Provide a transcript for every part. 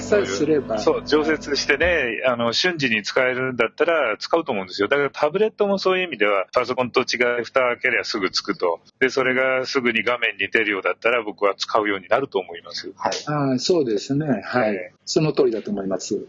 さえすれば。そう、常設してね、あの、瞬時に使えるんだったら使うと思うんですよ。だからタブレットもそういう意味では、パソコンと違い蓋開けりゃすぐつくと。で、それがすぐに画面に出るようだったら僕は使うようになると思います。はい。あそうですね。はい。その通りだと思います。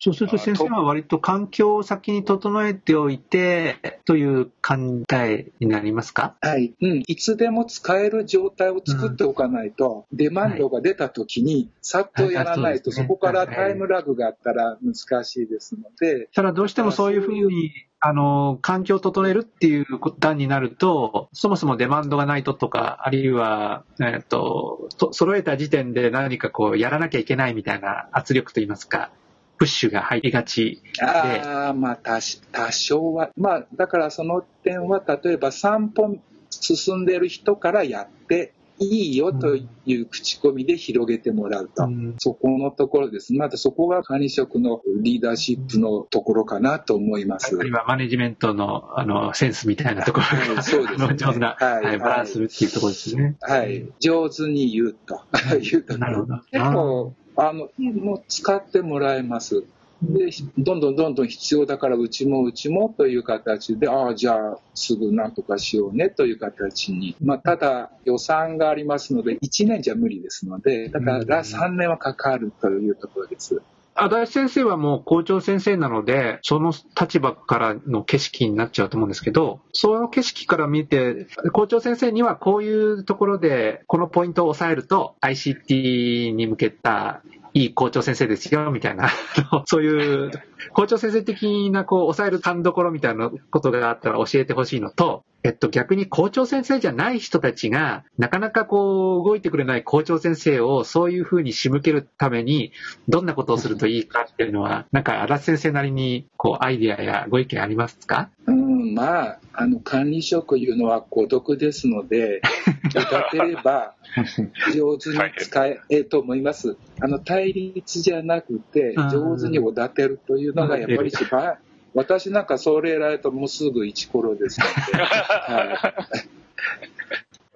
そうすると先生は割と環境を先に整えておいてという考えになりますか？はい。うん。いつでも使える状態を作っておかないと、うん、デマンドが出た時に、さっとやらないと、そこからタイムラグがあったら難しいですので。ただどうしてもそういうふうにあの、環境を整えるっていう段になると、そもそもデマンドがないととか、あるいは、えっと、と揃えた時点で何かこう、やらなきゃいけないみたいな圧力といいますか、プッシュが入りがちで。ああ、まあ多、多少は。まあ、だからその点は、例えば3本進んでる人からやっていいよという口コミで広げてもらうと。うん、そこのところです。またそこが管理職のリーダーシップのところかなと思います。あるいはマネジメントのあのセンスみたいなところが、そうですね、上手な、はい、バランスするっていうところですね。はい。上手に言うと。言うと。なるほど。結構あの、もう使ってもらえます。で、どんどんどんどん必要だからうちもうちもという形で、ああ、じゃあすぐなんとかしようねという形に。まあ、ただ予算がありますので、1年じゃ無理ですので、だから3年はかかるというところです。足立先生はもう校長先生なので、その立場からの景色になっちゃうと思うんですけど、その景色から見て、校長先生にはこういうところで、このポイントを抑えると ICT に向けたいい校長先生ですよ、みたいな、そういう校長先生的なこう抑える勘どころみたいなことがあったら教えてほしいのと、えっと、逆に校長先生じゃない人たちが、なかなかこう、動いてくれない校長先生をそういうふうに仕向けるために、どんなことをするといいかっていうのは、なんか、荒先生なりに、こう、アイディアやご意見ありますか？うん、まあ、あの、管理職いうのは孤独ですので、歌てれば、上手に使え、えと思います。あの、対立じゃなくて、上手におだてるというのがやっぱり一番、私なんかそれやられるともうすぐ一コロですので、は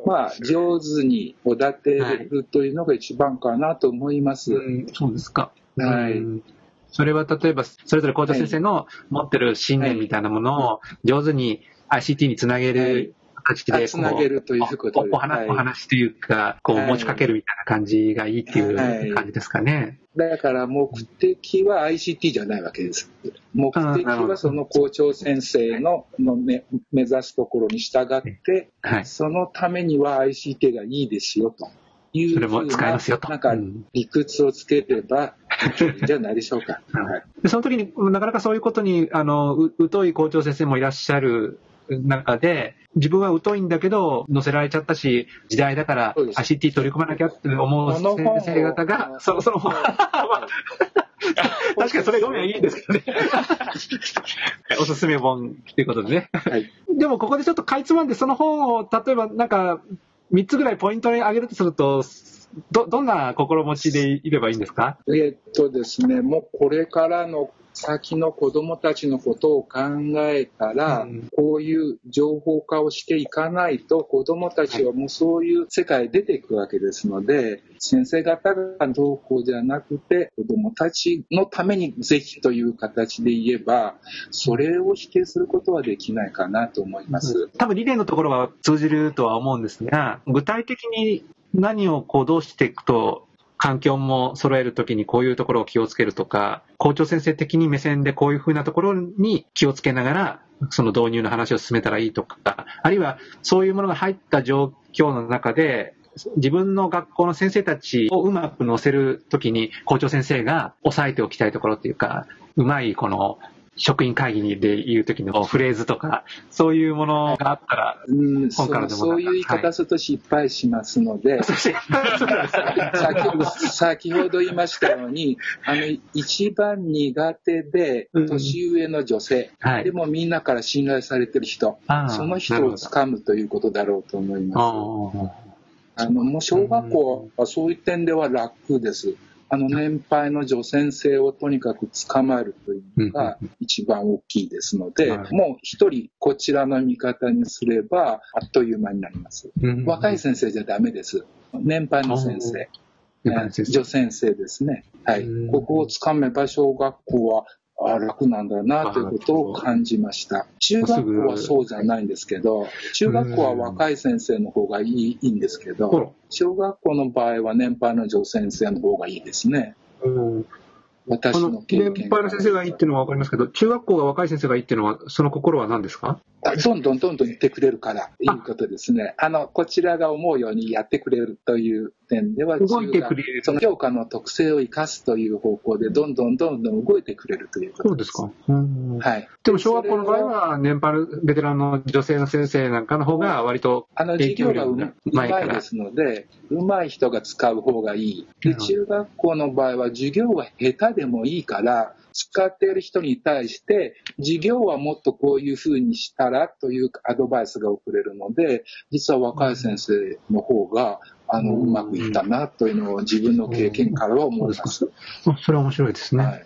い、まあ、上手におだてるというのが一番かなと思います。はい、そうですか。はい。それは例えば、それぞれ校長先生の持ってる信念みたいなものを上手に ICT につなげる形で、つなげるということで。お話、お話というか、こう持ちかけるみたいな感じがいいっていう感じですかね。だから目的は ICT じゃないわけです。目的はその校長先生のの目目指すところに従って、はい、そのためには ICT がいいですよと。いうそれも使えますよと。なんか理屈をつければ じゃないでしょうか。はい、その時になかなかそういうことにあの疎い校長先生もいらっしゃる中で、自分は疎いんだけど、載せられちゃったし、時代だから ICT 取り込まなきゃって思う先生方が、その、その、確かにそれ読みはいいんですけどね。おすすめ本ということでね。はい、でもここでちょっとかいつまんで、その本を、例えばなんか、3つぐらいポイントに挙げるとすると、ど、どんな心持ちでいればいいんですか？えっとですね、もうこれからの先の子供たちのことを考えたら、うん、こういう情報化をしていかないと子供たちはもうそういう世界出ていくわけですので、先生方がどうこうじゃなくて子供たちのためにぜひという形で言えば、それを否定することはできないかなと思います。うん、多分理念のところは通じるとは思うんですが、具体的に何をこうどうしていくと環境も揃えるときにこういうところを気をつけるとか、校長先生的に目線でこういうふうなところに気をつけながら、その導入の話を進めたらいいとか、あるいはそういうものが入った状況の中で、自分の学校の先生たちをうまく乗せるときに校長先生が押さえておきたいところっていうか、うまいこの職員会議で言う時のフレーズとか、そういうものがあったら、うん、本からでもそういう言い方すると失敗しますので、はい、先ほど言いましたように、あの、一番苦手で、年上の女性、うんはい、でもみんなから信頼されてる人、その人を掴むということだろうと思います。あの、もう小学校はそういう点では楽です。あの年配の女先生をとにかく捕まえるというのが一番大きいですので、もう一人こちらの味方にすればあっという間になります。若い先生じゃダメです。年配の先生。女先生ですね。はい。ここをつかめば小学校はあ楽なんだなということを感じました。中学校はそうじゃないんですけど、中学校は若い先生の方がいいいいんですけど、小学校の場合は年配の女先生の方がいいですね。うん私の経験。年配の先生がいいっていうのは分かりますけど、中学校が若い先生がいいっていうのは、その心は何ですか？どんどんどんどん言ってくれるからいうことですね。あの、こちらが思うようにやってくれるという点では、動いてくれる。その教科の特性を生かすという方向で、どんどんどんどん動いてくれるということです。そうですか。はい。でも小学校の場合は、年配のベテランの女性の先生なんかの方が割とあの、授業がうまいですので、うまい人が使う方がいい。で、中学校の場合は授業が下手でもいいから、使っている人に対して、授業はもっとこういうふうにしたらというアドバイスが送れるので、実は若い先生の方が、あの、うまくいったなというのを自分の経験からは思います。それは面白いですね。はい、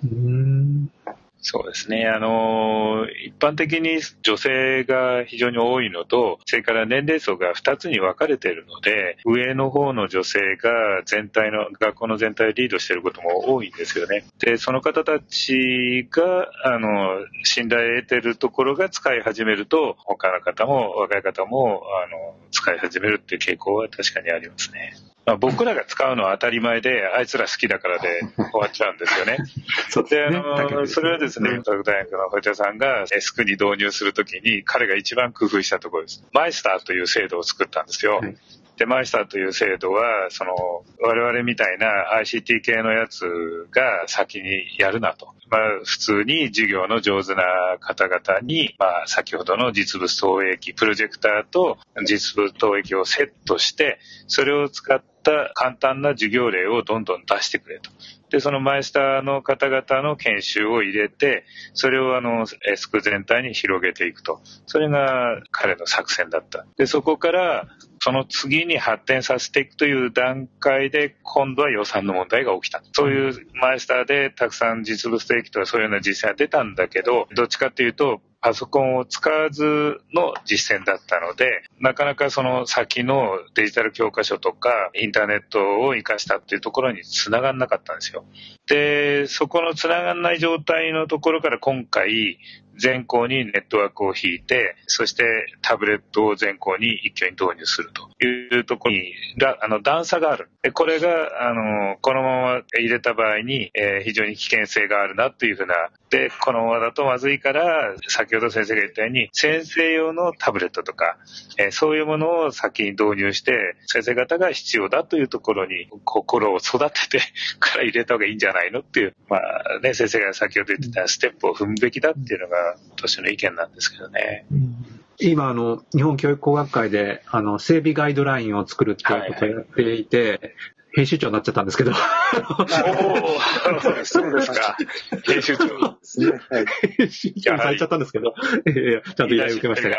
そうですね。あの、一般的に女性が非常に多いのと、それから年齢層が2つに分かれているので、上の方の女性が全体の、学校の全体をリードしていることも多いんですよね。で、その方たちが、あの、信頼を得ているところが使い始めると、他の方も、若い方も、あの、使い始めるっていう傾向は確かにありますね。まあ、僕らが使うのは当たり前で、あいつら好きだからで終わっちゃうんですよね。そうで、ね、あの、それはですね、東北大学の堀田さんがエスクに導入するときに、彼が一番工夫したところです。マイスターという制度を作ったんですよ。はいで、マイスターという制度は、その、我々みたいな ICT 系のやつが先にやるなと。まあ、普通に授業の上手な方々に、まあ、先ほどの実物投影機、プロジェクターと実物投影機をセットして、それを使った簡単な授業例をどんどん出してくれと。で、そのマイスターの方々の研修を入れて、それをあの、エスク全体に広げていくと。それが彼の作戦だった。で、そこから、その次に発展させていくという段階で、今度は予算の問題が起きた。そういうマイスターでたくさん実物提起とかそういうような実践が出たんだけど、どっちかっていうと、パソコンを使わずの実践だったので、なかなかその先のデジタル教科書とかインターネットを活かしたっていうところにつながんなかったんですよ。で、そこのつながんない状態のところから今回、全校にネットワークを引いて、そしてタブレットを全校に一挙に導入するというところに、あの、段差がある。で、これが、あの、このまま入れた場合に、えー、非常に危険性があるなというふうな、で、このままだとまずいから、先ほど先生が言ったように、先生用のタブレットとか、えー、そういうものを先に導入して、先生方が必要だというところに心を育ててから入れた方がいいんじゃないのっていう、まあね、先生が先ほど言ってたステップを踏むべきだっていうのが、としての意見なんですけどね。うん今、あの、日本教育工学会で、あの、整備ガイドラインを作るっていうことをやっていて、はいはい編集長になっちゃったんですけど。おそうですか。編集長。編集長にされちゃったんですけど、えちゃんと依頼を受けましたが。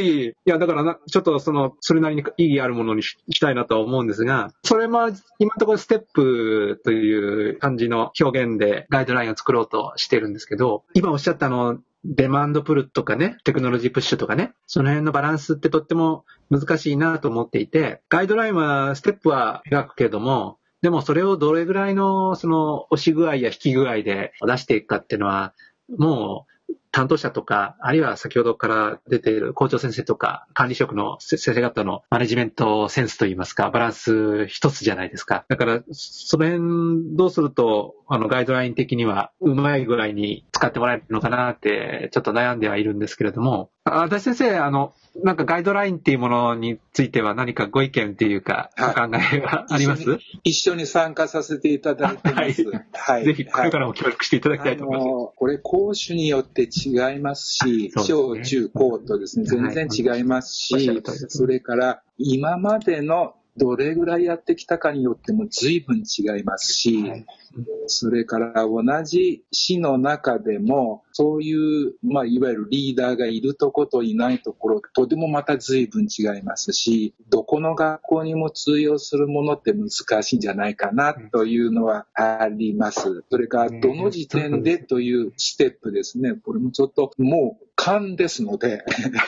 いや、だからな、ちょっとその、それなりに意義あるものにしたいなとは思うんですが、それも今のところステップという感じの表現でガイドラインを作ろうとしてるんですけど、今おっしゃったの、デマンドプルとかね、テクノロジープッシュとかね、その辺のバランスってとっても難しいなと思っていて、ガイドラインは、ステップは描くけども、でもそれをどれぐらいのその押し具合や引き具合で出していくかっていうのは、もう担当者とか、あるいは先ほどから出ている校長先生とか、管理職の先生方のマネジメントセンスといいますか、バランス一つじゃないですか。だから、その辺どうすると、あの、ガイドライン的にはうまいぐらいに使ってもらえるのかなって、ちょっと悩んではいるんですけれども、私先生、あの、なんかガイドラインっていうものについては何かご意見っていうか、お考えはあります、一緒に参加させていただいてます。はい。ぜひ、これからも協力していただきたいと思います。これ、講師によって違いますし、小、中、高とですね、全然違いますし、それから今までのどれぐらいやってきたかによっても随分違いますし、それから同じ市の中でも、そういう、まあ、いわゆるリーダーがいるとこといないところとでもまた随分違いますし、どこの学校にも通用するものって難しいんじゃないかなというのはあります。それから、どの時点でというステップですね。これもちょっともう勘ですので、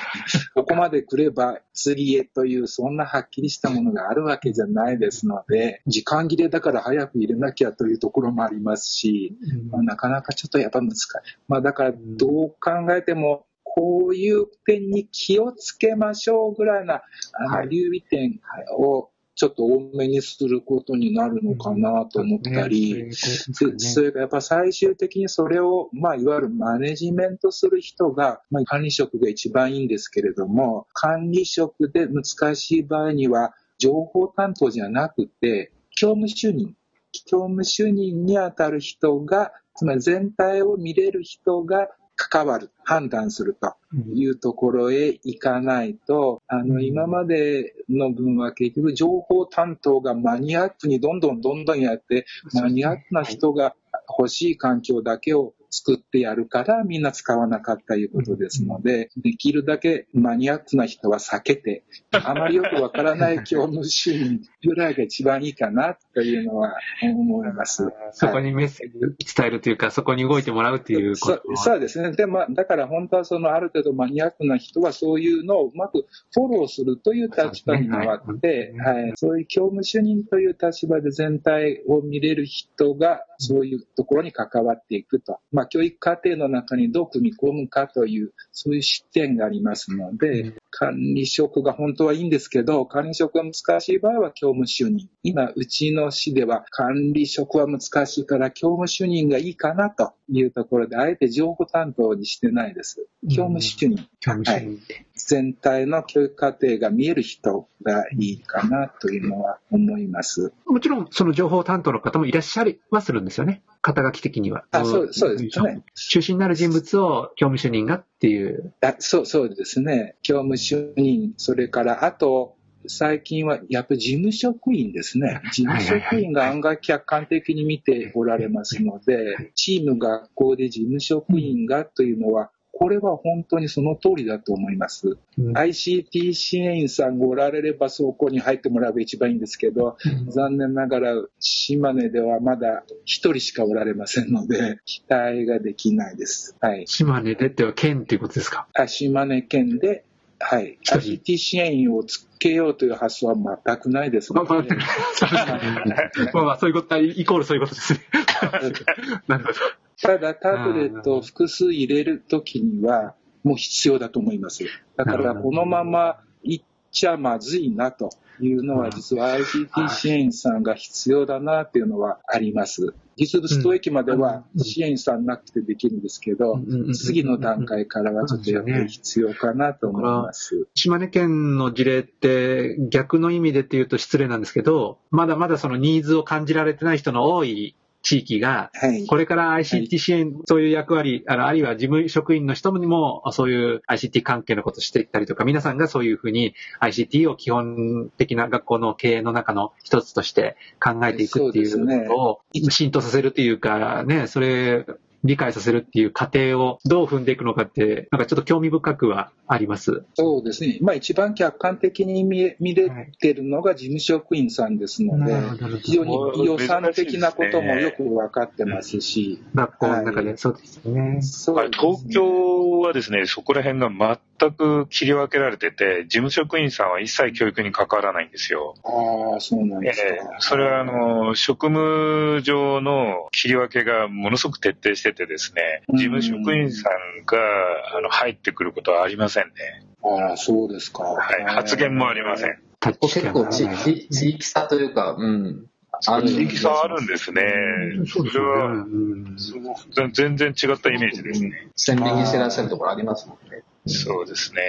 ここまで来れば釣りへという、そんなはっきりしたものがあるわけじゃないですので、時間切れだから早く入れなきゃというところもありますし、まあ、なかなかちょっとやっぱ難しい。まあ、だからどう考えても、こういう点に気をつけましょうぐらいな、あの、留意点をちょっと多めにすることになるのかなと思ったり、それからやっぱ最終的にそれを、まあ、いわゆるマネジメントする人が、まあ、管理職が一番いいんですけれども、管理職で難しい場合には、情報担当じゃなくて、教務主任、教務主任にあたる人が、つまり全体を見れる人が関わる、判断するというところへ行かないと、あの、今までの分は結局情報担当がマニアックにどんどんどんどんやって、マニアックな人が欲しい環境だけを作ってやるからみんな使わなかったということですので、できるだけマニアックな人は避けて、あまりよくわからない教務主任ぐらいが一番いいかなというのは思います。そこにメッセージ伝えるというか、そこに動いてもらうということそそうですね。で、まだから本当はそのある程度マニアックな人はそういうのをうまくフォローするという立場に回って、はい、はい、そういう教務主任という立場で全体を見れる人がそういうところに関わっていくと。まあ、教育課程の中にどう組み込むかという、そういう視点がありますので、管理職が本当はいいんですけど、管理職が難しい場合は教務主任。今、うちの市では管理職は難しいから教務主任がいいかなというところで、あえて情報担当にしてないです。教務主任。教務主任、はい全体の教育過程が見える人がいいかなというのは思います。もちろん、その情報担当の方もいらっしゃりはするんですよね。肩書き的には。あ、そうそうですね。中心になる人物を教務主任がっていう。あそうそうですね。教務主任、それからあと、最近はやっぱり事務職員ですね。事務職員が案外客観的に見ておられますので、チーム学校で事務職員がというのは、これは本当にその通りだと思います。うん、ICT 支援員さんがおられればそこに入ってもらえば一番いいんですけど、うん、残念ながら島根ではまだ一人しかおられませんので、期待ができないです。はい。島根でっては県っていうことですか？あ島根県で、はい。ICT 支援員をつけようという発想は全くないですので、ね。まあ まあ、そういうこと、イコールそういうことですね。なるほど。ただタブレットを複数入れるときには、もう必要だと思います。だからこのままちゃまずいなというのは、実は ICT 支援員さんが必要だなっていうのはあります。実物投益までは支援員さんなくてできるんですけど、次の段階からはちょっとやっぱり必要かなと思います。島根県の事例って逆の意味でっていうと失礼なんですけど、まだまだそのニーズを感じられてない人の多い地域が、これから ICT 支援、そういう役割、あるいは事務職員の人にも、そういう ICT 関係のことをしていったりとか、皆さんがそういうふうに ICT を基本的な学校の経営の中の一つとして考えていくっていうのを浸透させるっていうか、ね、それ理解させるっていう過程をどう踏んでいくのかって、なんかちょっと興味深くはあります。そうですね。まあ一番客観的に見見れてるのが事務職員さんですので、はい、非常に予算的なこともよく分かってますし。学校の中で、そうですね。そう、東京はですね、そこら辺が全く切り分けられてて、事務職員さんは一切教育に関わらないんですよ。ああ、そうなんですか。えー、それはあの、職務上の切り分けがものすごく徹底しててですね、事務職員さんがあの入ってくることはありませんね。ああ、そうですか。はい、発言もありません。結構地地域差というか、うん。地域差あるんですね。それは、すごく全然違ったイメージですね。鮮明にしてらっしゃるところありますもん。ね。そうですね。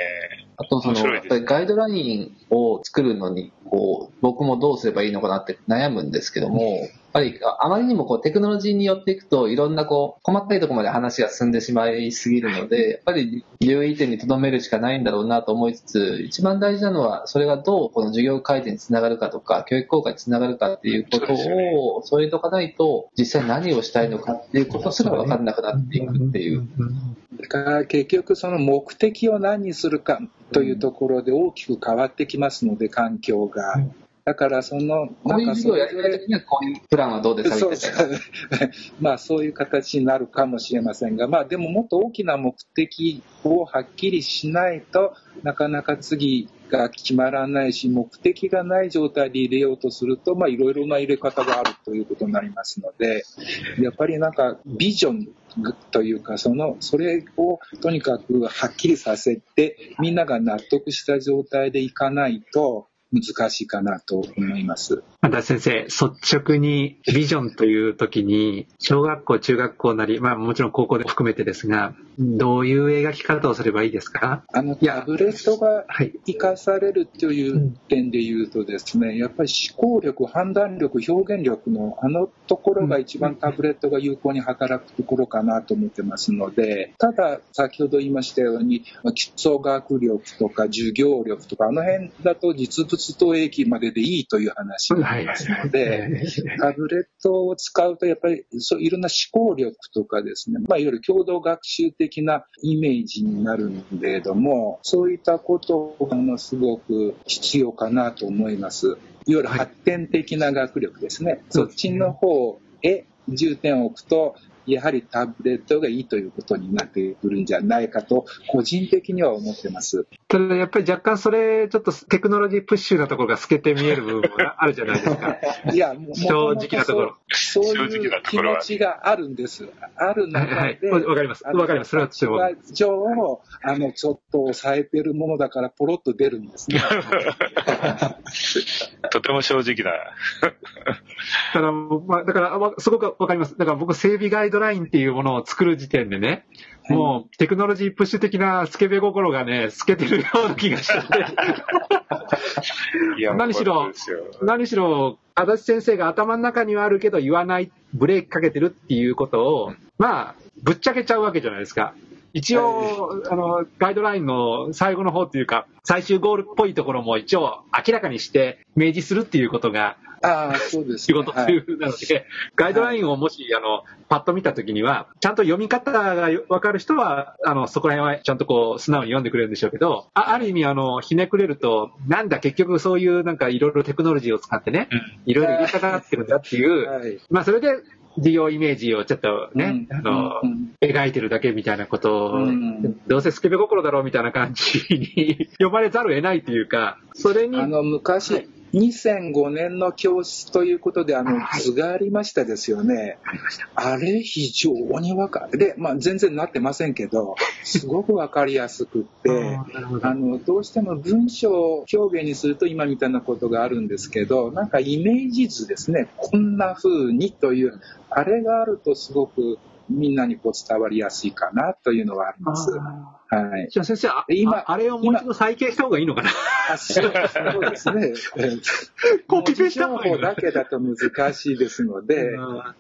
あと、その、やっぱりガイドラインを作るのに、こう、僕もどうすればいいのかなって悩むんですけども、やっぱり、あまりにもこう、テクノロジーによっていくと、いろんなこう、細かいところまで話が進んでしまいすぎるので、やっぱり、留意点に留めるしかないんだろうなと思いつつ、一番大事なのは、それがどうこの授業改善につながるかとか、教育効果につながるかっていうことを、そういうとかないと、実際何をしたいのかっていうことすら分かんなくなっていくっていう。だから結局その目的を何にするかというところで大きく変わってきますので環境が。だからその、こういう授業をやるときには、こういうプランはどうですか？そう まあそういう形になるかもしれませんが、まあでももっと大きな目的をはっきりしないとなかなか次が決まらないし、目的がない状態で入れようとすると、まあいろいろな入れ方があるということになりますので、やっぱりなんかビジョンというか、その、それをとにかくはっきりさせて、みんなが納得した状態でいかないと、難しいかなと思います。また先生、率直にビジョンという時に、小学校、中学校なり、まあもちろん高校で含めてですが、どういう描き方をすればいいですか？あの、タブレットが生かされるという点で言うとですね、やっぱり思考力、判断力、表現力のあのところが一番タブレットが有効に働くところかなと思ってますので、ただ、先ほど言いましたように、基礎学力とか授業力とか、あの辺だと実物投影まででいいという話になりますので、タブレットを使うとやっぱりそういろんな思考力とかですね、まあ、いわゆる共同学習的なイメージになるんれども、そういったことがものすごく必要かなと思います。いわゆる発展的な学力ですね。はい、そっちの方へ重点を置くと、やはりタブレットがいいということになってくるんじゃないかと、個人的には思ってます。ただやっぱり若干それ、ちょっとテクノロジープッシュなところが透けて見える部分があるじゃないですか。いや、もう正直なところ。そういう気持ちがあるんです。ある中で。はいわ、はい、かります。わかります。それはちょっと。上あの、ちょっと抑えてるものだから、ポロッと出るんですね。とても正直だ。ただ、まあ、だから、すごくわかります。だから僕、整備ガイドラインっていうものを作る時点でね、もうテクノロジープッシュ的なスケベ心がね、透けてるような気がしてて。何しろ、何しろ、足立先生が頭の中にはあるけど言わない、ブレーキかけてるっていうことを、まあ、ぶっちゃけちゃうわけじゃないですか。一応、あの、ガイドラインの最後の方っていうか、最終ゴールっぽいところも一応明らかにして明示するっていうことが、ああ、そうです、ね、仕事とい。うふうなので、はい、ガイドラインをもし、あの、パッと見たときには、ちゃんと読み方がわかる人は、あの、そこら辺はちゃんとこう、素直に読んでくれるんでしょうけど、あある意味、あの、ひねくれると、なんだ、結局そういうなんかいろいろテクノロジーを使ってね、いろいろ入れたがってるんだっていう、はい、まあ、それで、事業イメージをちょっとね、うん、あの、うん、描いてるだけみたいなことを、うん、どうせスケベ心だろうみたいな感じに 読まれざるを得ないというか、それに。あの、昔、2005年の教室ということで、あの、図がありましたですよね。あれ、非常にわかる。で、まあ、全然なってませんけど、すごくわかりやすくって、あの、どうしても文章表現にすると今みたいなことがあるんですけど、なんかイメージ図ですね。こんな風にという、あれがあるとすごくみんなにこう伝わりやすいかなというのはあります。はい。じゃあ先生、あ今あれをもう一度再建した方がいいのかな？あそうですね。コピペした方がいいだけだと難しいですので、うん、あ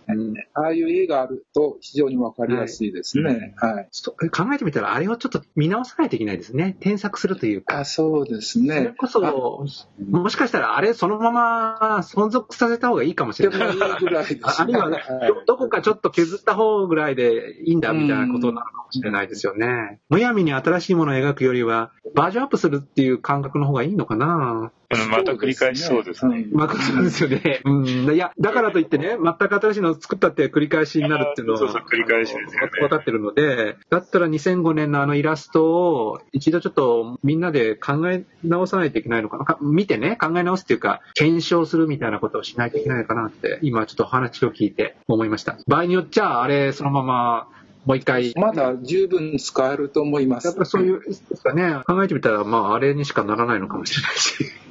あいう絵があると非常にわかりやすいですね。はい。はい、考えてみたら、あれをちょっと見直さないといけないですね。添削するというか。あそうですね。それこそ、もしかしたらあれそのまま存続させた方がいいかもしれない。でもいいぐらいです、ね、あるいは、ね、どこかちょっと削った方ぐらいでいいんだみたいなことなのかもしれないですよね。むやみに新しいものを描くよりは、バージョンアップするっていう感覚の方がいいのかなまた繰り返しそうですね。またそうですよね。うん。いや、だからといってね、全く新しいのを作ったって繰り返しになるっていうのは、そうそう、繰り返しですよね。分かってるので、だったら2005年のあのイラストを一度ちょっとみんなで考え直さないといけないのかな。見てね、考え直すっていうか、検証するみたいなことをしないといけないのかなって、今ちょっと話を聞いて思いました。場合によっちゃ、あれそのままもう一回。まだ十分使えると思います。やっぱそういう、ですかね。考えてみたら、まあ、あれにしかならないのかもしれ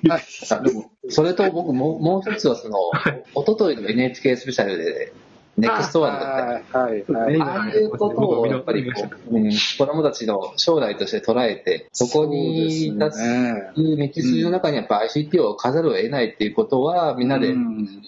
ないし。はい。でも、それと僕も、もう一つはその、おとといの NHK スペシャルで、ネクストワールドだったり、はいはい、ああいうことを。やっぱりこう、うん、子供たちの将来として捉えて、そこに立つ道筋の中にやっぱ ICT を飾るを得ないっていうことは、みんなで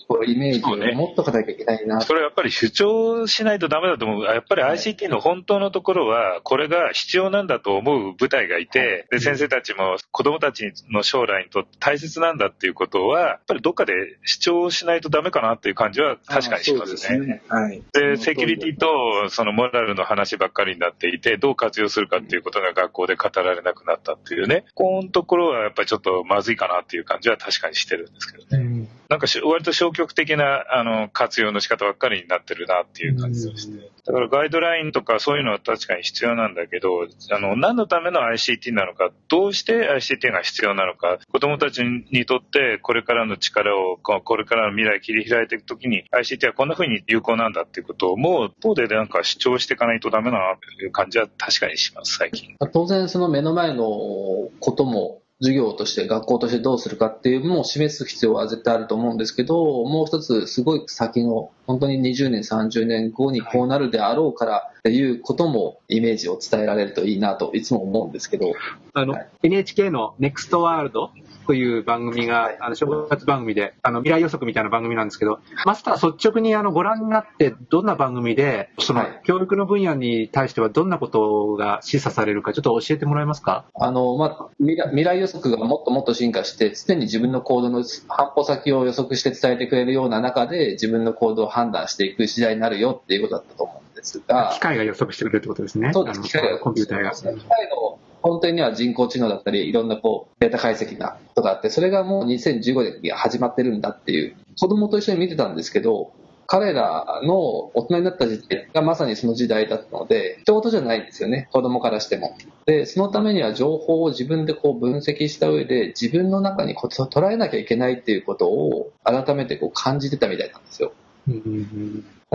こうイメージを持っとかなきゃいけないな、それはやっぱり主張しないとダメだと思う。やっぱり ICT の本当のところは、これが必要なんだと思う部隊がいて、で先生たちも子供たちの将来にとって大切なんだっていうことは、やっぱりどっかで主張しないとダメかなっていう感じは確かにしますね。ね。はい。で、セキュリティとそのモラルの話ばっかりになっていて、どう活用するかっていうことが学校で語られなくなったっていうね、このところはやっぱりちょっとまずいかなっていう感じは確かにしてるんですけどね。うんなんか割と消極的なあの活用の仕方ばっかりになってるなっていう感じがして。だからガイドラインとかそういうのは確かに必要なんだけど、あの、何のための ICT なのか、どうして ICT が必要なのか、子供たちにとってこれからの力を、これからの未来切り開いていくときに ICT はこんな風に有効なんだっていうことも一方でなんか主張していかないとダメだなという感じは確かにします、最近。当然その目の前のことも授業として学校としてどうするかっていうのを示す必要は絶対あると思うんですけど、もう一つすごい先の、本当に20年、30年後にこうなるであろうからっていうこともイメージを伝えられるといいなといつも思うんですけど。あの、はい、NHK の NEXT ワールドという番組が、あの、正月番組で、あの、未来予測みたいな番組なんですけど、マスター率直にあの、ご覧になって、どんな番組で、その、教育の分野に対してはどんなことが示唆されるか、ちょっと教えてもらえますか？あの、まあ、未来未来予測がもっともっと進化して、常に自分の行動の半歩先を予測して伝えてくれるような中で、自分の行動を判断していく時代になるよっていうことだったと思うんですが。機械が予測してくれるってことですね。そうです。機械が。コンピューターが。機械の本当には人工知能だったり、いろんなこう、データ解析なことがあって、それがもう2015年に始まってるんだっていう、子供と一緒に見てたんですけど、彼らの大人になった時代がまさにその時代だったので、一言じゃないんですよね、子供からしても。で、そのためには情報を自分でこう分析した上で、自分の中にこう捉えなきゃいけないっていうことを改めてこう感じてたみたいなんですよ。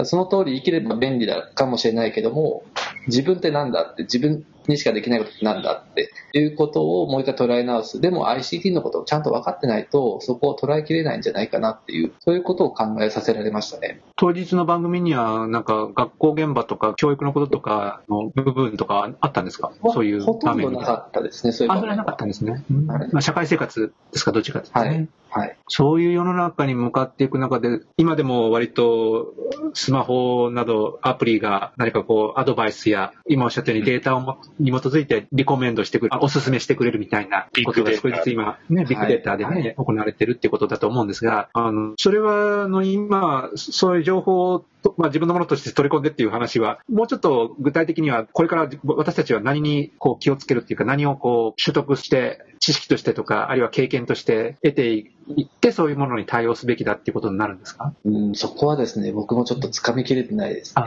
その通り生きれば便利だかもしれないけども、自分ってなんだって、自分にしかできないことってなんだっていうことをもう一回捉え直す。でも ICT のことをちゃんと分かってないと、そこを捉えきれないんじゃないかなっていう、そういうことを考えさせられましたね。当日の番組には、なんか学校現場とか教育のこととかの部分とかあったんですか？そういうほとんどなかったですね、そういうあ、それなかったんですね。うん、まあ、社会生活ですか、どっちかですね。はいはい、そういう世の中に向かっていく中で、今でも割とスマホなどアプリが何かこうアドバイスや、今おっしゃったようにデータをに基づいてリコメンドしてくれる、おすすめしてくれるみたいなことが少しずつ今、ね、ビッグデータでね、はい、行われてるってことだと思うんですが、あの、それは、あの、今、そういう情報をまあ、自分のものとして取り込んでっていう話は、もうちょっと具体的には、これから私たちは何にこう気をつけるっていうか、何をこう取得して、知識としてとか、あるいは経験として得ていって、そういうものに対応すべきだっていうことになるんですか？うん、そこはですね、僕もちょっと掴みきれてないですね。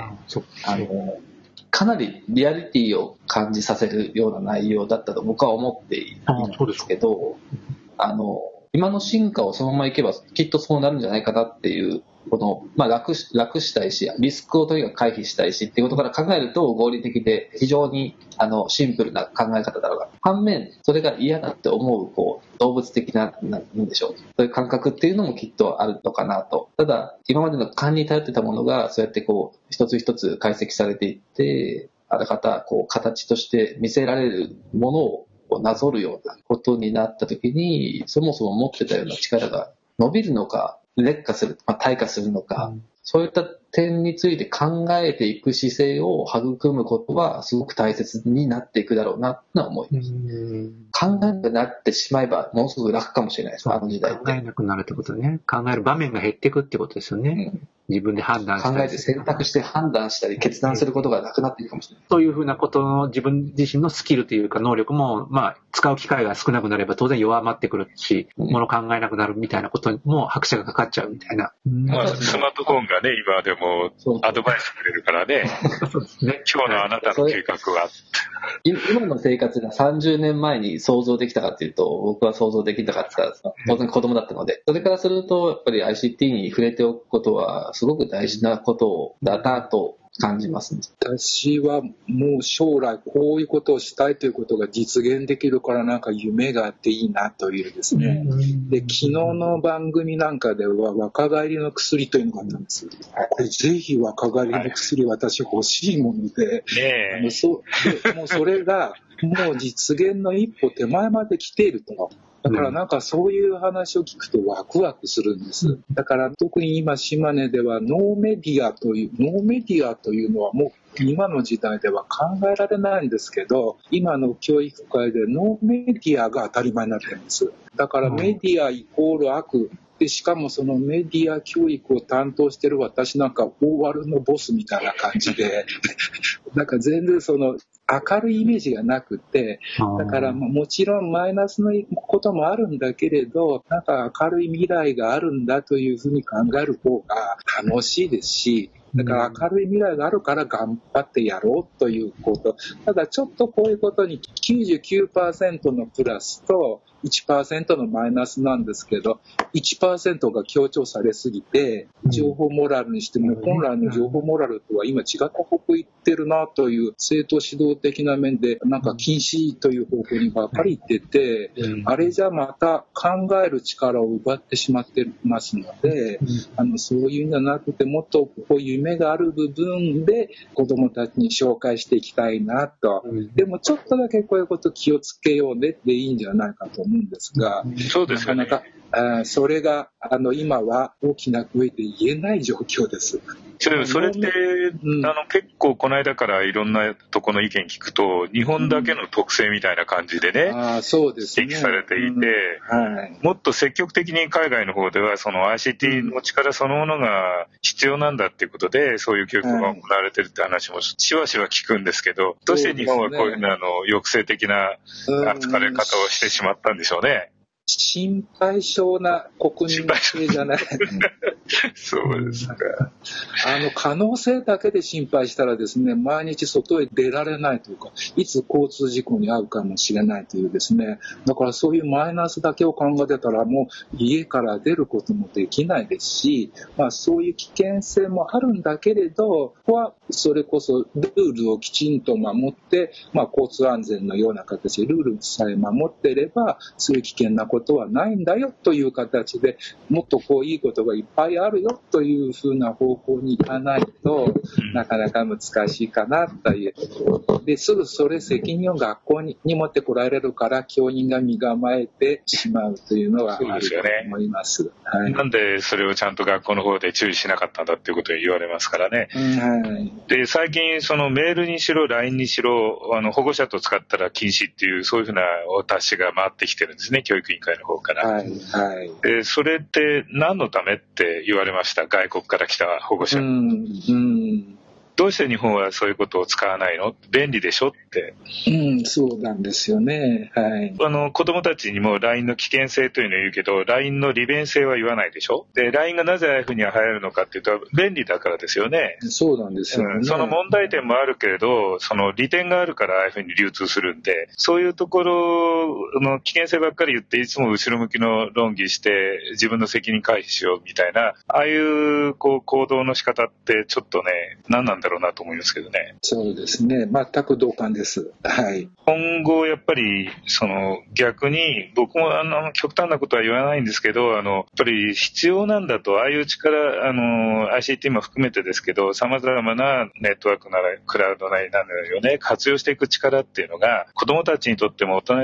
あのかなりリアリティを感じさせるような内容だったと僕は思っているんですけど、あの、今の進化をそのままいけばきっとそうなるんじゃないかなっていうこの、まあ楽し、楽したいし、リスクをとにかく回避したいしっていうことから考えると合理的で非常にあのシンプルな考え方だろうが、反面、それが嫌だって思う、こう、動物的な、なんでしょう。そういう感覚っていうのもきっとあるのかなと。ただ、今までの勘に頼ってたものが、そうやってこう、一つ一つ解析されていって、あらかた、こう、形として見せられるものをなぞるようなことになった時に、そもそも持ってたような力が伸びるのか、劣化する、まあ、退化するのか、うん、そういった点について考えていく姿勢を育むことはすごく大切になっていくだろうなと思います。考えなくなってしまえばものすごく楽かもしれないです、あの時代って。考えなくなるってことね。考える場面が減っていくってことですよね。うん自分で判断したり。考えて選択して判断したり決断することがなくなっていくかもしれない。そういうふうなことの自分自身のスキルというか能力も、まあ、使う機会が少なくなれば当然弱まってくるし、うん、もの考えなくなるみたいなことも拍車がかかっちゃうみたいな。まあ、スマートフォンがね、今でもアドバイスくれるからね。そうですね。今日のあなたの計画は。今の生活が30年前に想像できたかっていうと、僕は想像できなかった当然子供だったので。それからすると、やっぱり ICT に触れておくことはすごく大事なことだなと感じます、ね、私はもう将来こういうことをしたいということが実現できるからなんか夢があっていいなというですね。で、昨日の番組なんかでは若返りの薬というのがあったんです。これぜひ若返りの薬私欲しいもので、あのそでもうそれがもう実現の一歩手前まで来ていると。だからなんかそういう話を聞くとワクワクするんです。だから特に今島根ではノーメディアという、ノーメディアというのはもう今の時代では考えられないんですけど、今の教育界でノーメディアが当たり前になってるんです。だからメディアイコール悪で、しかもそのメディア教育を担当してる私なんか大悪のボスみたいな感じで、なんか全然その明るいイメージがなくて、だからもちろんマイナスのこともあるんだけれど、なんか明るい未来があるんだというふうに考える方が楽しいですし、だから明るい未来があるから頑張ってやろうということ。ただちょっとこういうことに99%のプラスと1%のマイナスなんですけど、1%が強調されすぎて、情報モラルにしても、本来の情報モラルとは今違った方向行ってるなという政党指導的な面で、なんか禁止という方向にばっかり行ってて、あれじゃまた考える力を奪ってしまってますので、あのそういうんじゃなくて、もっとこう夢がある部分で子供たちに紹介していきたいなと。でもちょっとだけこういうこと気をつけようねでいいんじゃないかと思うんですが、そうですね、なかなかそれがあの今は大きな声で言えない状況です。それって、うん、あの結構この間からいろんなとこの意見聞くと日本だけの特性みたいな感じでね、うん、あそうですね。指摘されていて、うん。はい、もっと積極的に海外の方ではその ICT の力そのものが必要なんだっていうことでそういう教育が行われてるって話もしばしば聞くんですけどどうして日本はこういうのあの抑制的な扱われ方をしてしまったんでしょうね。心配性な国民性じゃない。そうですか。あの、可能性だけで心配したらですね、毎日外へ出られないというか、いつ交通事故に遭うかもしれないというですね、だからそういうマイナスだけを考えてたら、もう家から出ることもできないですし、まあそういう危険性もあるんだけれど、ここはそれこそルールをきちんと守って、まあ交通安全のような形でルールさえ守っていれば、そういう危険なことはないんだよという形で、もっとこういいことがいっぱいあるよというふうな方向に行かないとなかなか難しいかなという。で、すぐそれ責任を学校に持ってこられるから教員が身構えてしまうというのはあると思います。すねはい、なんでそれをちゃんと学校の方で注意しなかったんだっていうことを言われますからね。はい、で、最近そのメールにしろ LINE にしろあの保護者と使ったら禁止っていうそういうふうなお達しが回ってきてるんですね、教育委員会の方から。はい。はい、で、それって何のためって言われました、外国から来た保護者。うん、うんどうして日本はそういうことを使わないの？便利でしょ？って。うん、そうなんですよね。はい。あの、子供たちにも LINE の危険性というのを言うけど、LINE の利便性は言わないでしょ？で、LINE がなぜああいうふうに流行るのかっていうと、便利だからですよね。そうなんですよね、うん。その問題点もあるけれど、その利点があるからああいうふうに流通するんで、そういうところの危険性ばっかり言って、いつも後ろ向きの論議して、自分の責任回避しようみたいな、ああいうこう行動の仕方ってちょっとね、何なんだろうなと思いますけどどね。そうですね。全く同感です。はい。今後、やっぱり、その、逆に、僕も、あの、極端なことは言わないんですけど、あの、やっぱり必要なんだと、ああいう力、あの、ICT も含めてですけど、様々なネットワークなら、クラウドなりなんだよね、活用していく力っていうのが、子供たちにとっても大人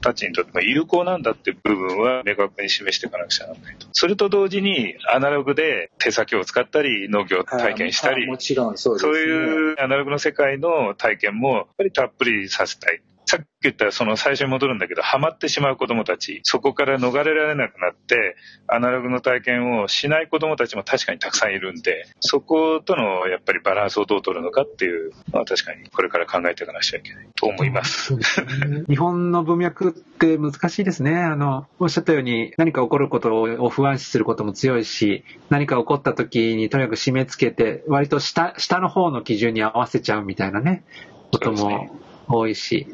たちにとっても有効なんだっていう部分は明確に示していかなくちゃならないと。それと同時に、アナログで手先を使ったり、農業体験したり、もちろんそうです、ね、そういうアナログの世界の体験もやっぱりたっぷりさせたい。さっき言ったその最初に戻るんだけど、ハマってしまう子供たち、そこから逃れられなくなって、アナログの体験をしない子供たちも確かにたくさんいるんで、そことのやっぱりバランスをどう取るのかっていうのは確かにこれから考えていかなくちゃいけないと思います。日本の文脈って難しいですね。あの、おっしゃったように何か起こることを不安視することも強いし、何か起こった時にとにかく締め付けて、割と下、下の方の基準に合わせちゃうみたいなね、ことも多いし、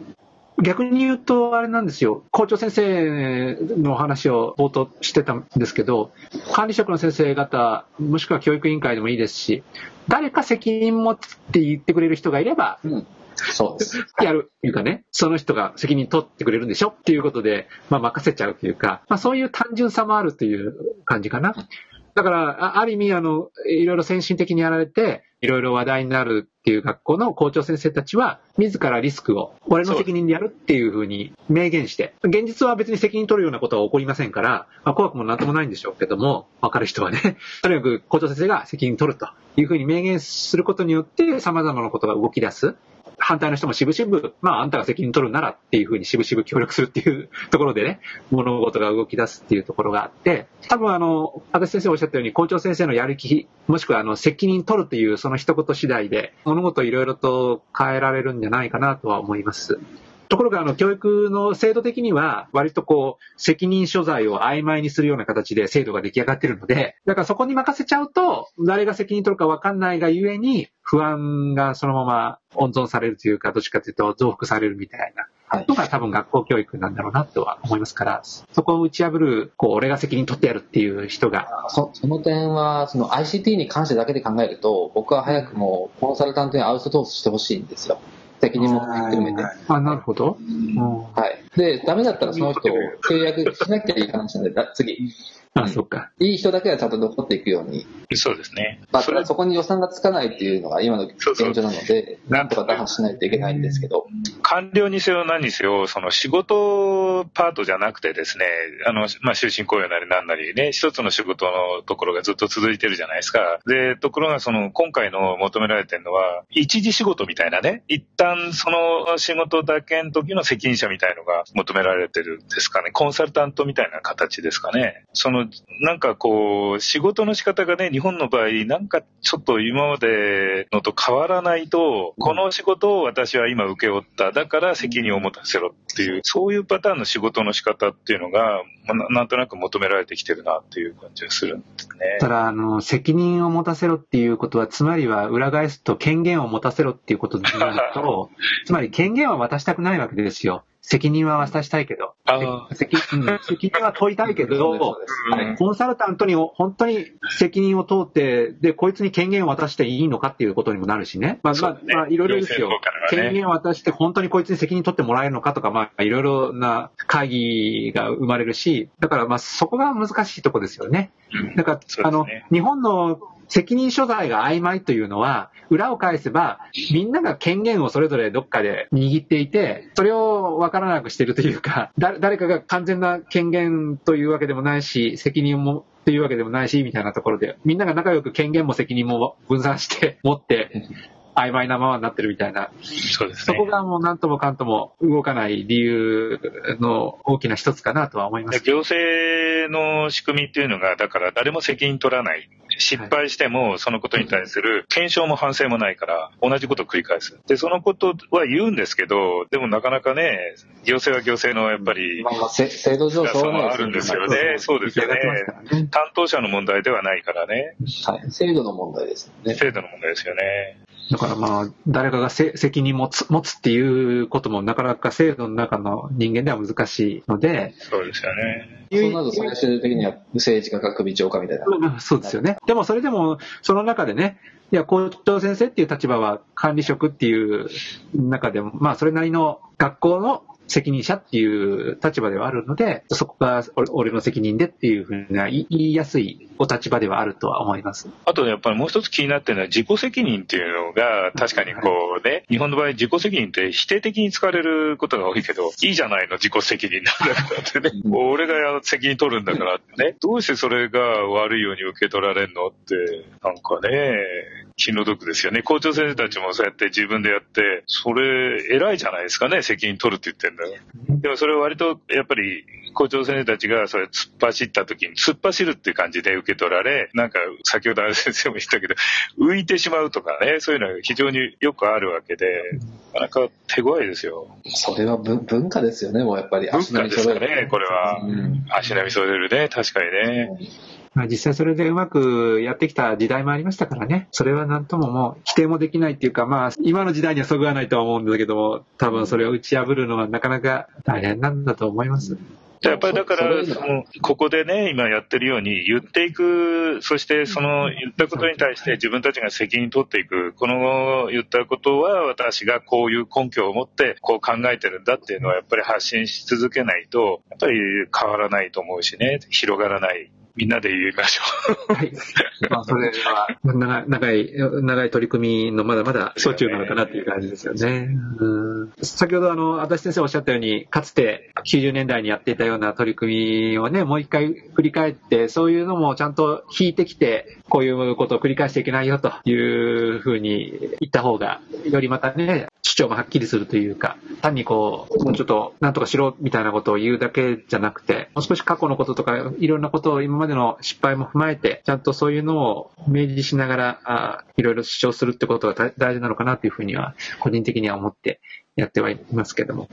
逆に言うと、あれなんですよ、校長先生の話を冒頭してたんですけど、管理職の先生方、もしくは教育委員会でもいいですし、誰か責任持って言ってくれる人がいれば、うん、そうです。やるっていうかね、その人が責任取ってくれるんでしょっていうことで、まあ任せちゃうというか、まあそういう単純さもあるという感じかな。だから、ある意味、あの、いろいろ先進的にやられて、いろいろ話題になるっていう学校の校長先生たちは、自らリスクを、俺の責任でやるっていうふうに明言して、現実は別に責任取るようなことは起こりませんから、まあ、怖くもなんともないんでしょうけども、わかる人はね、とにかく校長先生が責任取るというふうに明言することによって、様々なことが動き出す。反対の人もしぶしぶ、まあ、あんたが責任取るならっていうふうにしぶしぶ協力するっていうところでね、物事が動き出すっていうところがあって、多分あの、私先生おっしゃったように、校長先生のやる気、もしくはあの、責任取るっていうその一言次第で、物事いろいろと変えられるんじゃないかなとは思います。ところが、あの、教育の制度的には、割とこう、責任所在を曖昧にするような形で制度が出来上がってるので、だからそこに任せちゃうと、誰が責任取るかわかんないがゆえに、不安がそのまま温存されるというか、どっちかというと増幅されるみたいなのが多分学校教育なんだろうなとは思いますから、そこを打ち破る、こう、俺が責任取ってやるっていう人が。そその点は、その ICT に関してだけで考えると、僕は早くもコンサルタントにアウトソースしてほしいんですよ。責任も含めて。あ、なるほど。はい。で、ダメだったらその人を契約しなきゃいい話なんで、次。あ、そっか。いい人だけはちゃんと残っていくように。そうですね。まあ、それはそこに予算がつかないっていうのが今の現状なので、なんとか打破しないといけないんですけど。官僚にせよ何にせよ、その仕事パートじゃなくてですね、あの、まあ、終身雇用なり何なりね、一つの仕事のところがずっと続いてるじゃないですか。で、ところがその、今回の求められてるのは、一時仕事みたいなね、一旦その仕事だけの時の責任者みたいのが求められてるんですかね。コンサルタントみたいな形ですかね。そのなんかこう、仕事の仕方がね、日本の場合、なんかちょっと今までのと変わらないと、この仕事を私は今請け負った。だから責任を持たせろっていう、そういうパターンの仕事の仕方っていうのが、まあ、なんとなく求められてきてるなっていう感じがするんですね。ただ、あの、責任を持たせろっていうことは、つまりは裏返すと権限を持たせろっていうことになると、つまり権限は渡したくないわけですよ。責任は渡したいけど、責責任は問いたいけど、コンサルタントに本当に責任を問うて、で、こいつに権限を渡していいのかっていうことにもなるしね。まあ、まあ、まあ、いろいろですよ。権限を渡して本当にこいつに責任取ってもらえるのかとか、まあ、いろいろな会議が生まれるし、だからまあ、そこが難しいとこですよね。だから、あの、日本の責任所在が曖昧というのは、裏を返せば、みんなが権限をそれぞれどっかで握っていて、それを分からなくしているというか、誰かが完全な権限というわけでもないし、責任もというわけでもないし、みたいなところで、みんなが仲良く権限も責任も分散して持って、曖昧なままになってるみたいな。そうですね。そこがもう何ともかんとも動かない理由の大きな一つかなとは思います。行政の仕組みっていうのが、だから誰も責任取らない。失敗してもそのことに対する検証も反省もないから同じことを繰り返す。で、そのことは言うんですけど、でもなかなかね、行政は行政のやっぱり、まあまあ制度上そうあるんですよね。そうですよね。担当者の問題ではないからね。はい。制度の問題ですよね。制度の問題ですよね。だからまあ、誰かが責任持つ持つっていうこともなかなか制度の中の人間では難しいので。そうですよね。そうなると最終的には政治家か首長かみたいな。そうですよね。でもそれでも、その中でね、いや、校長先生っていう立場は管理職っていう中でも、まあそれなりの学校の責任者っていう立場ではあるので、そこが俺の責任でっていうふうな言いやすいお立場ではあるとは思います。あとやっぱりもう一つ気になってるのは自己責任っていうのが確かにこうね、日本の場合自己責任って否定的に使われることが多いけど、いいじゃないの自己責任なんだからってね、俺が責任取るんだからって。ね、どうしてそれが悪いように受け取られるのって、なんかね、気の毒ですよね。校長先生たちもそうやって自分でやって、それ偉いじゃないですかね、責任取るって言ってんだよ。でもそれは割とやっぱり校長先生たちがそれ突っ走った時に突っ走るっていう感じで受け取られ、なんか先ほど先生も言ったけど、浮いてしまうとかね、そういうのが非常によくあるわけで、なかなか手強いですよ。それは文化ですよね、もうやっぱり。文化ですかね、これは。うん、足並み揃えるね、確かにね。まあ、実際それでうまくやってきた時代もありましたからね。それはなんとももう否定もできないっていうか、まあ、今の時代にはそぐわないとは思うんだけども、多分それを打ち破るのはなかなか大変なんだと思います。やっぱりだから、その、ここでね、今やってるように言っていく、そしてその言ったことに対して自分たちが責任取っていく、この言ったことは私がこういう根拠を持ってこう考えてるんだっていうのはやっぱり発信し続けないと、やっぱり変わらないと思うしね、広がらないみんなで言いましょう。はい。まあ、それは、長い、長い取り組みのまだまだ途中なのかなっていう感じですよね。うん、先ほど、あの、足立先生おっしゃったように、かつて90年代にやっていたような取り組みをね、もう一回振り返って、そういうのもちゃんと引いてきて、こういうことを繰り返していけないよというふうに言った方が、よりまたね、張もはっきりするというか、単にこう、もうちょっとなんとかしろみたいなことを言うだけじゃなくて、もう少し過去のこととか、いろんなことを今までの失敗も踏まえて、ちゃんとそういうのを明示しながら、いろいろ主張するってことが大事なのかなというふうには、個人的には思ってやってはいますけども。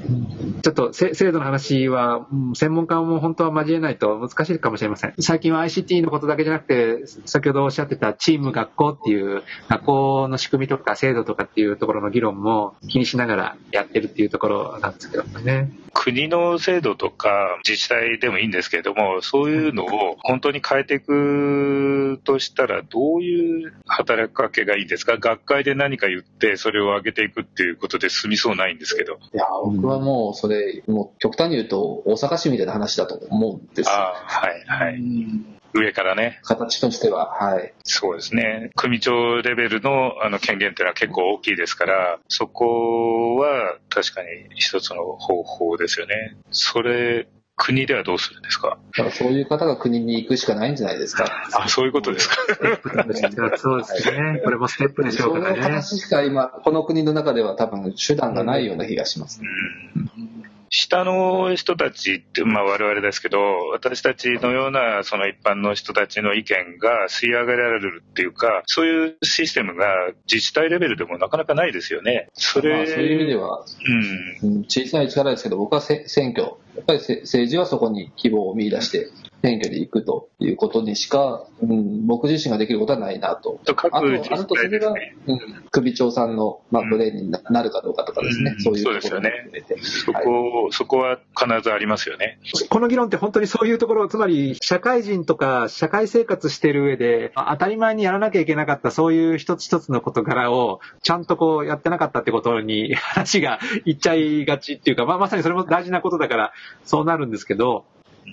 ちょっと制度の話は、専門家も本当は交えないと難しいかもしれません。最近は ICT のことだけじゃなくて、先ほどおっしゃってたチーム学校っていう、学校の仕組みとか制度とかっていうところの議論も気にしながらやってるっていうところなんですけどもね。国の制度とか自治体でもいいんですけれども、そういうのを本当に変えていくとしたら、どういう働きかけがいいですか？学会で何か言って、それを上げていくっていうことで済みそうないんですけど。いや、僕はもうそれ、もう極端に言うと大阪市みたいな話だと思うんですよ。あはいはい。上からね。形としては、はい。そうですね。組長レベルのあの権限っていうのは結構大きいですから、そこは確かに一つの方法ですよね。それ、国ではどうするんですか？だからそういう方が国に行くしかないんじゃないですか。あ、そういうことですか？そうですね。これもステップでしょうかね。その話しか今、この国の中では多分手段がないような気がします。うん下の人たちって、まあ我々ですけど、私たちのようなその一般の人たちの意見が吸い上げられるっていうか、そういうシステムが自治体レベルでもなかなかないですよね。それ、まあ、そういう意味では、うん、小さい力ですけど、僕は選挙、やっぱり政治はそこに希望を見出して選挙で行くということにしか、うん、僕自身ができることはないなと。あと、あとそれが、うん、首長さんの、まあ、ブレーンになるかどうかとかですね、うん、そういうところね。そこ、はい、そこは必ずありますよね。この議論って本当にそういうところ、つまり社会人とか社会生活してる上で、当たり前にやらなきゃいけなかったそういう一つ一つの事柄を、ちゃんとこうやってなかったってことに話がいっちゃいがちっていうか、まあ、まさにそれも大事なことだから、そうなるんですけど、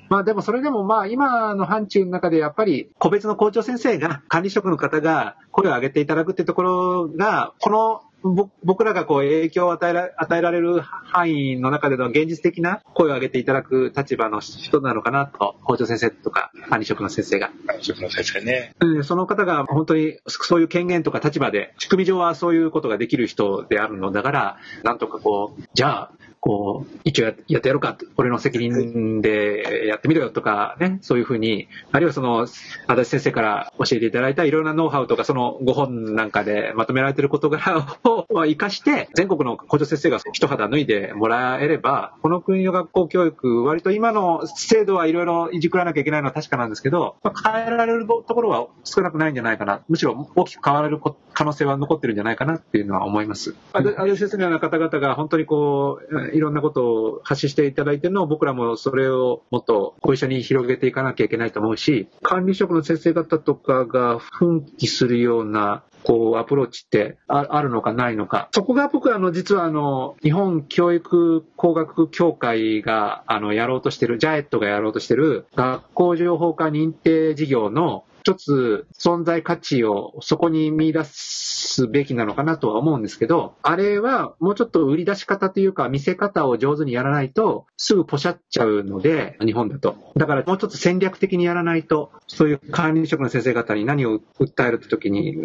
まあでもそれでもまあ今の範疇の中でやっぱり個別の校長先生が管理職の方が声を上げていただくっていうところが、この僕らがこう影響を与えら与えられる範囲の中での現実的な声を上げていただく立場の人なのかなと、校長先生とか管理職の先生が。管理職の先生ね。その方が本当にそういう権限とか立場で、仕組み上はそういうことができる人であるのだから、なんとかこう、じゃあ、こう、一応やってやろうか、俺の責任でやってみろよとかね、そういうふうに、あるいはその、足立先生から教えていただいたいろんなノウハウとか、そのご本なんかでまとめられている事柄 を活かして、全国の校長先生が一肌脱いでもらえれば、この国の学校教育、割と今の制度はいろいろいじくらなきゃいけないのは確かなんですけど、まあ、変えられるところは少なくないんじゃないかな。むしろ大きく変われる可能性は残ってるんじゃないかなっていうのは思います。足立先生のような方々が本当にこう、いろんなことを発信していただいてるのを僕らもそれをもっとご一緒に広げていかなきゃいけないと思うし、管理職の先生方とかが奮起するようなこう、アプローチってあるのかないのか。そこが僕は、あの、実は、あの、日本教育工学協会が、あの、やろうとしてる、ジャエットがやろうとしてる、学校情報化認定事業の一つ存在価値をそこに見出すべきなのかなとは思うんですけど、あれはもうちょっと売り出し方というか見せ方を上手にやらないとすぐポシャっちゃうので、日本だと。だからもうちょっと戦略的にやらないと、そういう管理職の先生方に何を訴えるって時に、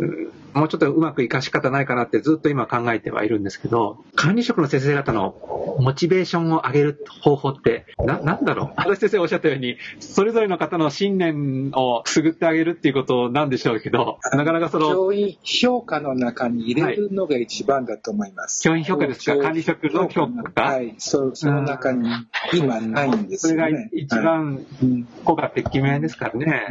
もうちょっとうまく活かし方ないかなってずっと今考えてはいるんですけど、管理職の先生方のモチベーションを上げる方法って、な、なんだろう足立先生おっしゃったように、それぞれの方の信念をくすぐってあげるっていうことなんでしょうけど、なかなかその。教員評価の中に入れるのが一番だと思います。はい、教員評価ですか？管理職の評価？はい、そその中に今ないんですよね。それが一番効果的面ですからね。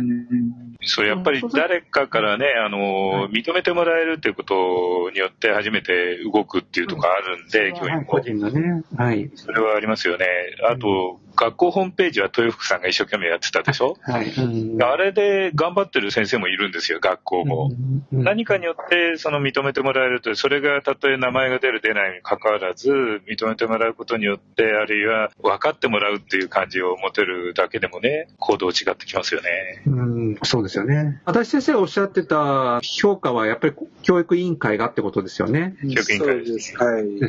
そう、やっぱり誰かからね、あの、認めてもらえるっていうことによって初めて動くっていうとこあるんで、教員も。個人のね。はい。それはありますよね。あと、学校ホームページは豊福さんが一生懸命やってたでしょ、はい、あれで頑張ってる先生もいるんですよ、学校も。何かによってその認めてもらえると、それがたとえ名前が出る出ないに関わらず、認めてもらうことによって、あるいは分かってもらうっていう感じを持てるだけでもね、行動違ってきますよね。うん、そうですよね。私先生がおっしゃってた評価はやっぱり教育委員会がってことですよね。教育委員会です。はい。ね、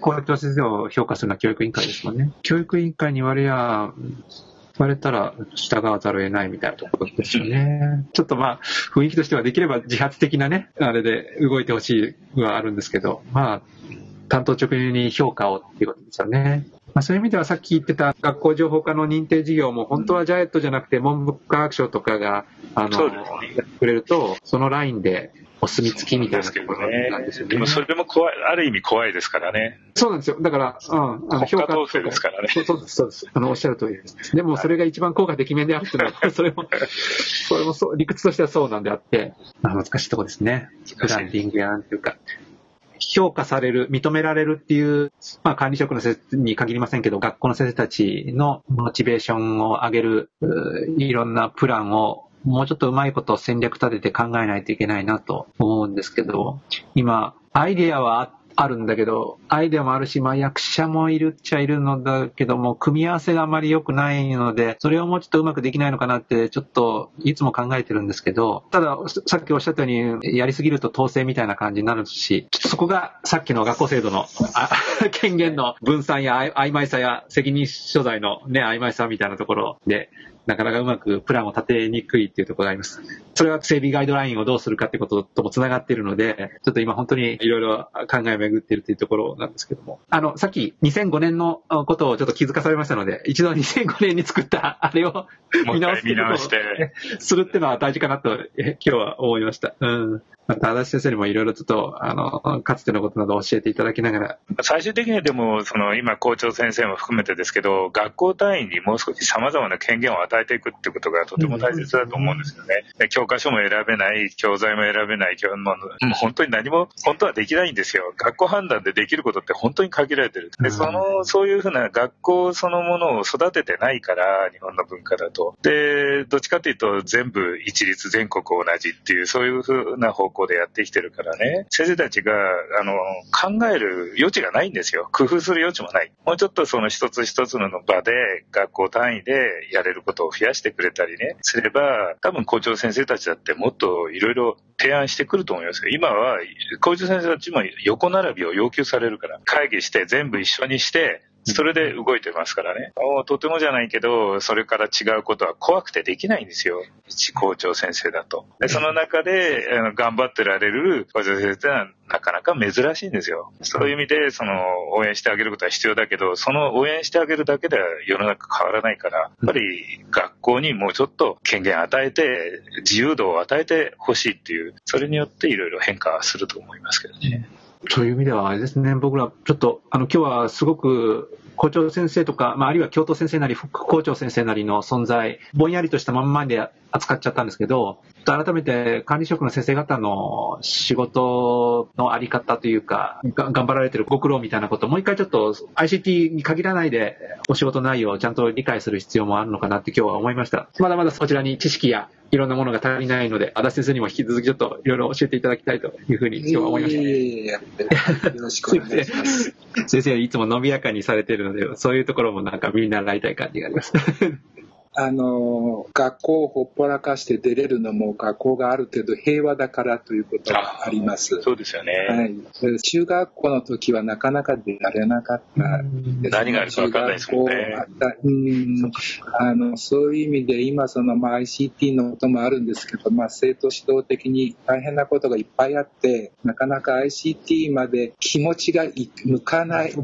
校長先生を評価するのは教育委員会ですもんね。教育委員会に割や、言われたら従わざるを得ないみたいなところですよね。ちょっとまあ、雰囲気としてはできれば自発的なね、あれで動いてほしいはあるんですけど、まあ、担当直入に評価をっていうことですよね。まあ、そういう意味ではさっき言ってた学校情報科の認定事業も本当はジャイアットじゃなくて文部科学省とかが、あの、やってくれると、そのラインでお墨付きみたいなところなんですよね。でもそれでも怖い、ある意味怖いですからね。そうなんですよ。だから、うん、あの評価統制ですからね。そうです、そうです。あの、おっしゃる通りです。でもそれが一番効果的面であるっていうのは、それも、それもそう、理屈としてはそうなんであって、まあ、難しいところですね。ブランディングやなんていうか。評価される、認められるっていう、まあ管理職の先生に限りませんけど、学校の先生たちのモチベーションを上げる、いろんなプランをもうちょっとうまいこと戦略立てて考えないといけないなと思うんですけど、今、アイディアはあっあるんだけど、アイデアもあるし、まあ役者もいるっちゃいるのだけども、組み合わせがあまり良くないので、それをもうちょっとうまくできないのかなって、ちょっといつも考えてるんですけど、ただ、さっきおっしゃったように、やりすぎると統制みたいな感じになるし、そこがさっきの学校制度の 権限の分散や曖昧さや責任所在のね、曖昧さみたいなところで、なかなかうまくプランを立てにくいっていうところがあります。それは整備ガイドラインをどうするかってこととも繋がっているので、ちょっと今本当にいろいろ考えを巡っているというところなんですけども。あの、さっき2005年のことをちょっと気づかされましたので、一度2005年に作ったあれを見直してするっていうのは大事かなと今日は思いました。うん。また、足立先生にもいろいろちょっと、あの、かつてのことなど教えていただきながら。最終的にはでも、その、今、校長先生も含めてですけど、学校単位にもう少し様々な権限を与えていくってことがとても大切だと思うんですよね。うん、教科書も選べない、教材も選べない、もう本当に何も、本当はできないんですよ。学校判断でできることって本当に限られてる。で、その、そういうふうな学校そのものを育ててないから、日本の文化だと。で、どっちかというと、全部一律全国同じっていう、そういうふうな方向でやってきてるからね、先生たちが、あの、考える余地がないんですよ。工夫する余地もない。もうちょっとその一つ一つの場で、学校単位でやれることを増やしてくれたりね、すれば、多分校長先生たちだってもっといろいろ提案してくると思いますよ。今は、校長先生たちも横並びを要求されるから、会議して全部一緒にして、それで動いてますからね。とてもじゃないけど、それから違うことは怖くてできないんですよ。一校長先生だと。でその中で頑張ってられる校長先生ってのはなかなか珍しいんですよ。そういう意味で、その、応援してあげることは必要だけど、その応援してあげるだけでは世の中変わらないから、やっぱり学校にもうちょっと権限与えて、自由度を与えてほしいっていう、それによっていろいろ変化すると思いますけどね。そういう意味ではあれですね、僕らちょっと、あの、今日はすごく校長先生とか、まあ、あるいは教頭先生なり副校長先生なりの存在、ぼんやりとしたまんまで扱っちゃったんですけど、改めて管理職の先生方の仕事のあり方というか、頑張られてるご苦労みたいなことをもう一回ちょっと ICT に限らないでお仕事内容をちゃんと理解する必要もあるのかなって今日は思いました。まだまだそちらに知識やいろんなものが足りないので、足立先生にも引き続きちょっといろいろ教えていただきたいというふうに今日は思いました。いえいえよろしくお願いします。先生いつも伸びやかにされているので、そういうところもなんか見習いたい感じがあります。あの、学校をほっぽらかして出れるのも学校がある程度平和だからということがあります。そうですよね。はい。中学校の時はなかなか出られなかった、ね、何があるか分かんないですもんね。うん。あの、そういう意味で今その、まあ、ICT のこともあるんですけど、まあ、生徒指導的に大変なことがいっぱいあって、なかなか ICT まで気持ちが向かない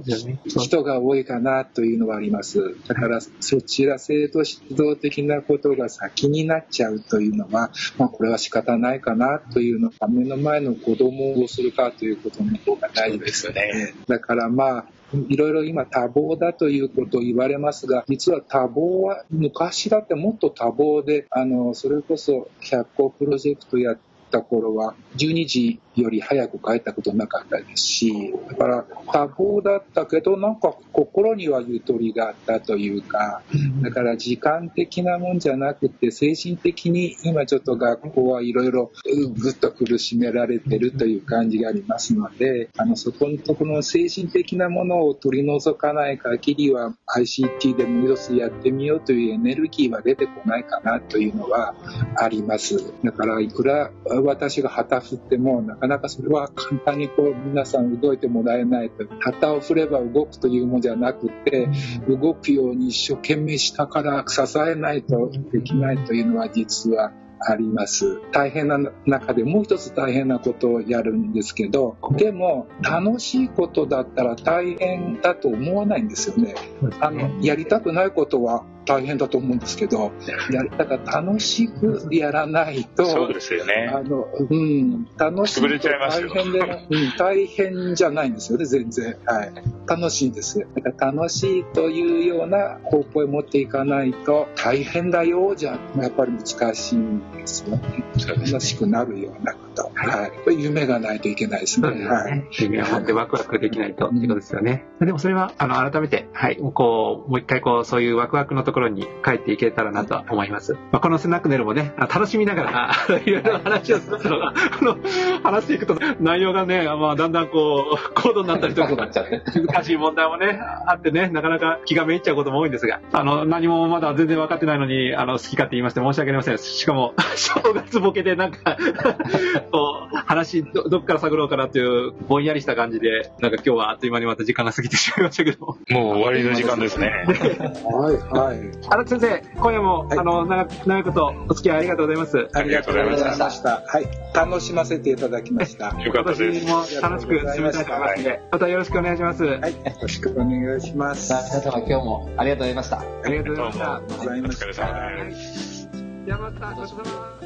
人が多いかなというのはあります。だからそちら生徒指導動的なことが先になっちゃうというのは、まあ、これは仕方ないかなというのが目の前の子供をどうするかということの方が大事ですよね。だからまあいろいろ今多忙だということを言われますが、実は多忙は昔だってもっと多忙で、あの、それこそ100個プロジェクトやった頃は12時より早く帰ったことなかったですし、だから多忙だったけど、なんか心にはゆとりがあったというか、だから時間的なもんじゃなくて、精神的に今ちょっと学校はいろいろぐっと苦しめられてるという感じがありますので、あの、そこのところの精神的なものを取り除かない限りは ICT でも一つやってみようというエネルギーは出てこないかなというのはあります。だからいくら私が旗振っても、なかなかそれは簡単にこう皆さん動いてもらえないと。旗を振れば動くというものじゃなくて、動くように一生懸命下から支えないとできないというのは実はあります。大変な中でもう一つ大変なことをやるんですけど、でも楽しいことだったら大変だと思わないんですよね。あの、やりたくないことは大変だと思うんですけど、やだから楽しくやらないと、そうですよね。あの、うん、楽しいと大変で、うん、大変じゃないんですよね、全然。はい。楽しいんですよ。だから楽しいというような方向へ持っていかないと、大変だよ、じゃやっぱり難しいんですよね。楽しくなるようなはい。夢がないといけないですね。はい。夢を持ってワクワクできないと、ってことですよね。でもそれは、あの、改めて、はい、こう、もう一回こう、そういうワクワクのとところに帰っていけたらなと思います。まあ、このスナックネルもね、楽しみながら、いろいろ話をするのが、あの、話していくと内容がね、まあ、だんだんこう、高度になったりとか、難しい問題もね、あってね、なかなか気がめいっちゃうことも多いんですが、あの、何もまだ全然分かってないのに、あの、好き勝手言いまして申し訳ありません。しかも、正月ボケでなんかこう、話ど、どっから探ろうかなっていう、ぼんやりした感じで、なんか今日はあっという間にまた時間が過ぎてしまいましたけど。もう終わりの時間ですね。はい、はい。荒木先生、今夜も、はい、あの長長いことお付き合いありがとうございます。ありがとうございました。はい、楽しませていただきました。よかったです。も楽しく進めたいと思いますので、またよろしくお願いします。はい、よろしくお願いします。皆様今日もありがとうございました。ありがとうございました。お疲れ様です。じゃあまたごちそうさま。